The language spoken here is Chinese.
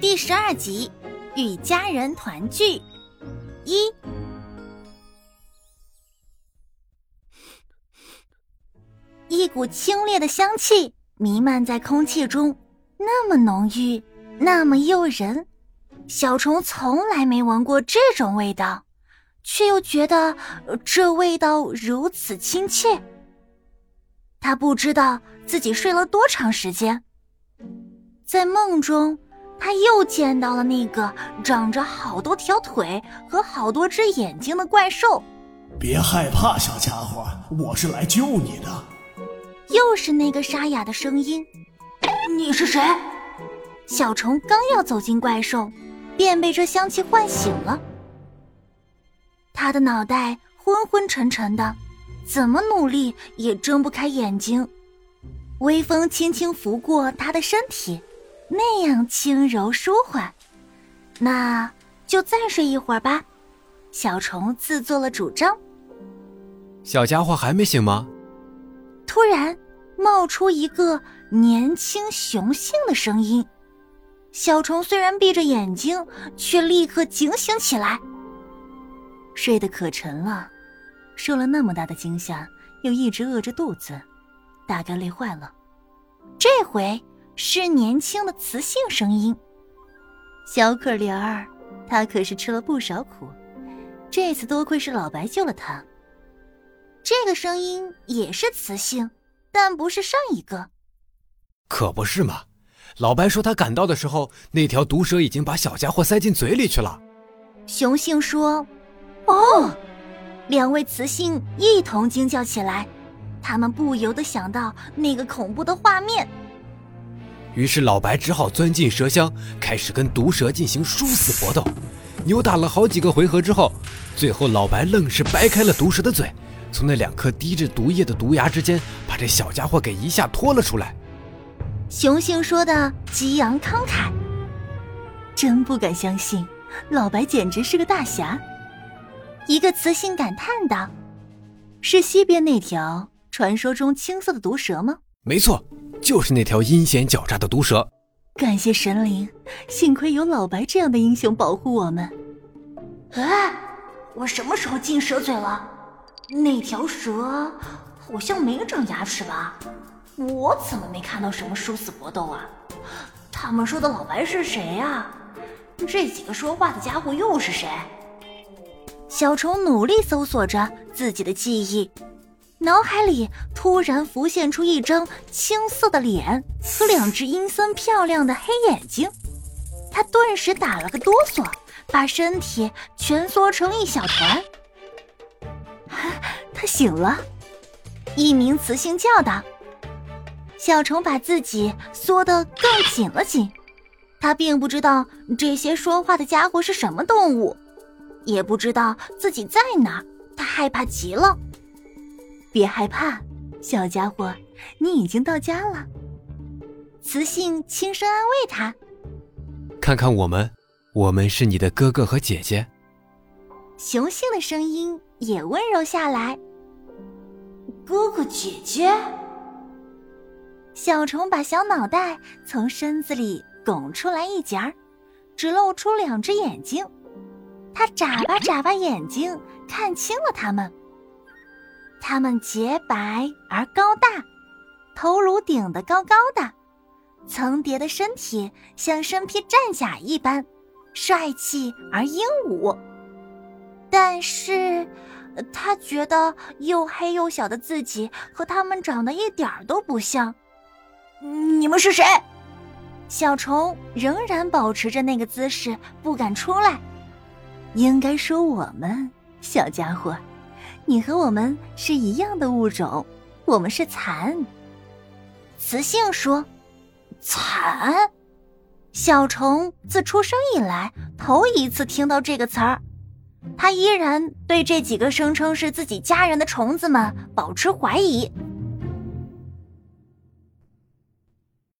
第十二集，与家人团聚。一，一股清冽的香气弥漫在空气中，那么浓郁，那么诱人。小虫从来没闻过这种味道，却又觉得这味道如此亲切。他不知道自己睡了多长时间，在梦中。他又见到了那个长着好多条腿和好多只眼睛的怪兽。别害怕，小家伙，我是来救你的。又是那个沙哑的声音。你是谁？小虫刚要走进怪兽，便被这香气唤醒了。他的脑袋昏昏沉沉的，怎么努力也睁不开眼睛。微风轻轻拂过他的身体。那样轻柔舒缓，那就再睡一会儿吧。小虫自作了主张。小家伙还没醒吗？突然冒出一个年轻雄性的声音。小虫虽然闭着眼睛，却立刻警醒起来。睡得可沉了，受了那么大的惊吓，又一直饿着肚子，大概累坏了。这回。是年轻的雌性声音，小可怜儿，他可是吃了不少苦，这次多亏是老白救了他。这个声音也是雌性，但不是上一个。可不是嘛！老白说他赶到的时候，那条毒蛇已经把小家伙塞进嘴里去了。雄性说：“哦！”两位雌性一同惊叫起来，他们不由得想到那个恐怖的画面。于是老白只好钻进蛇箱，开始跟毒蛇进行殊死搏斗。扭打了好几个回合之后，最后老白愣是掰开了毒蛇的嘴，从那两颗滴着毒液的毒牙之间，把这小家伙给一下拖了出来。雄性说的激昂慷慨，真不敢相信，老白简直是个大侠。一个雌性感叹道：“是西边那条传说中青色的毒蛇吗？”没错。就是那条阴险狡诈的毒蛇，感谢神灵，幸亏有老白这样的英雄保护我们。哎，我什么时候进蛇嘴了？那条蛇好像没长牙齿吧？我怎么没看到什么殊死搏斗啊？他们说的老白是谁呀？这几个说话的家伙又是谁？小虫努力搜索着自己的记忆。脑海里突然浮现出一张青涩的脸和两只阴森漂亮的黑眼睛，他顿时打了个哆嗦，把身体蜷缩成一小团。他醒了，一名雌性叫道：“小虫把自己缩得更紧了紧。他并不知道这些说话的家伙是什么动物，也不知道自己在哪，他害怕极了。”别害怕，小家伙，你已经到家了。雌性轻声安慰他：“看看我们，我们是你的哥哥和姐姐。”雄性的声音也温柔下来：“哥哥姐姐。”小虫把小脑袋从身子里拱出来一截儿，只露出两只眼睛。它眨巴眨巴眼睛，看清了他们。它们洁白而高大，头颅顶得高高的，层叠的身体像身披战甲一般，帅气而英武。但是，他觉得又黑又小的自己和他们长得一点都不像。你们是谁？小虫仍然保持着那个姿势，不敢出来。应该说我们，小家伙。你和我们是一样的物种，我们是蚕。雌性说：“蚕。”小虫自出生以来头一次听到这个词儿，它依然对这几个声称是自己家人的虫子们保持怀疑。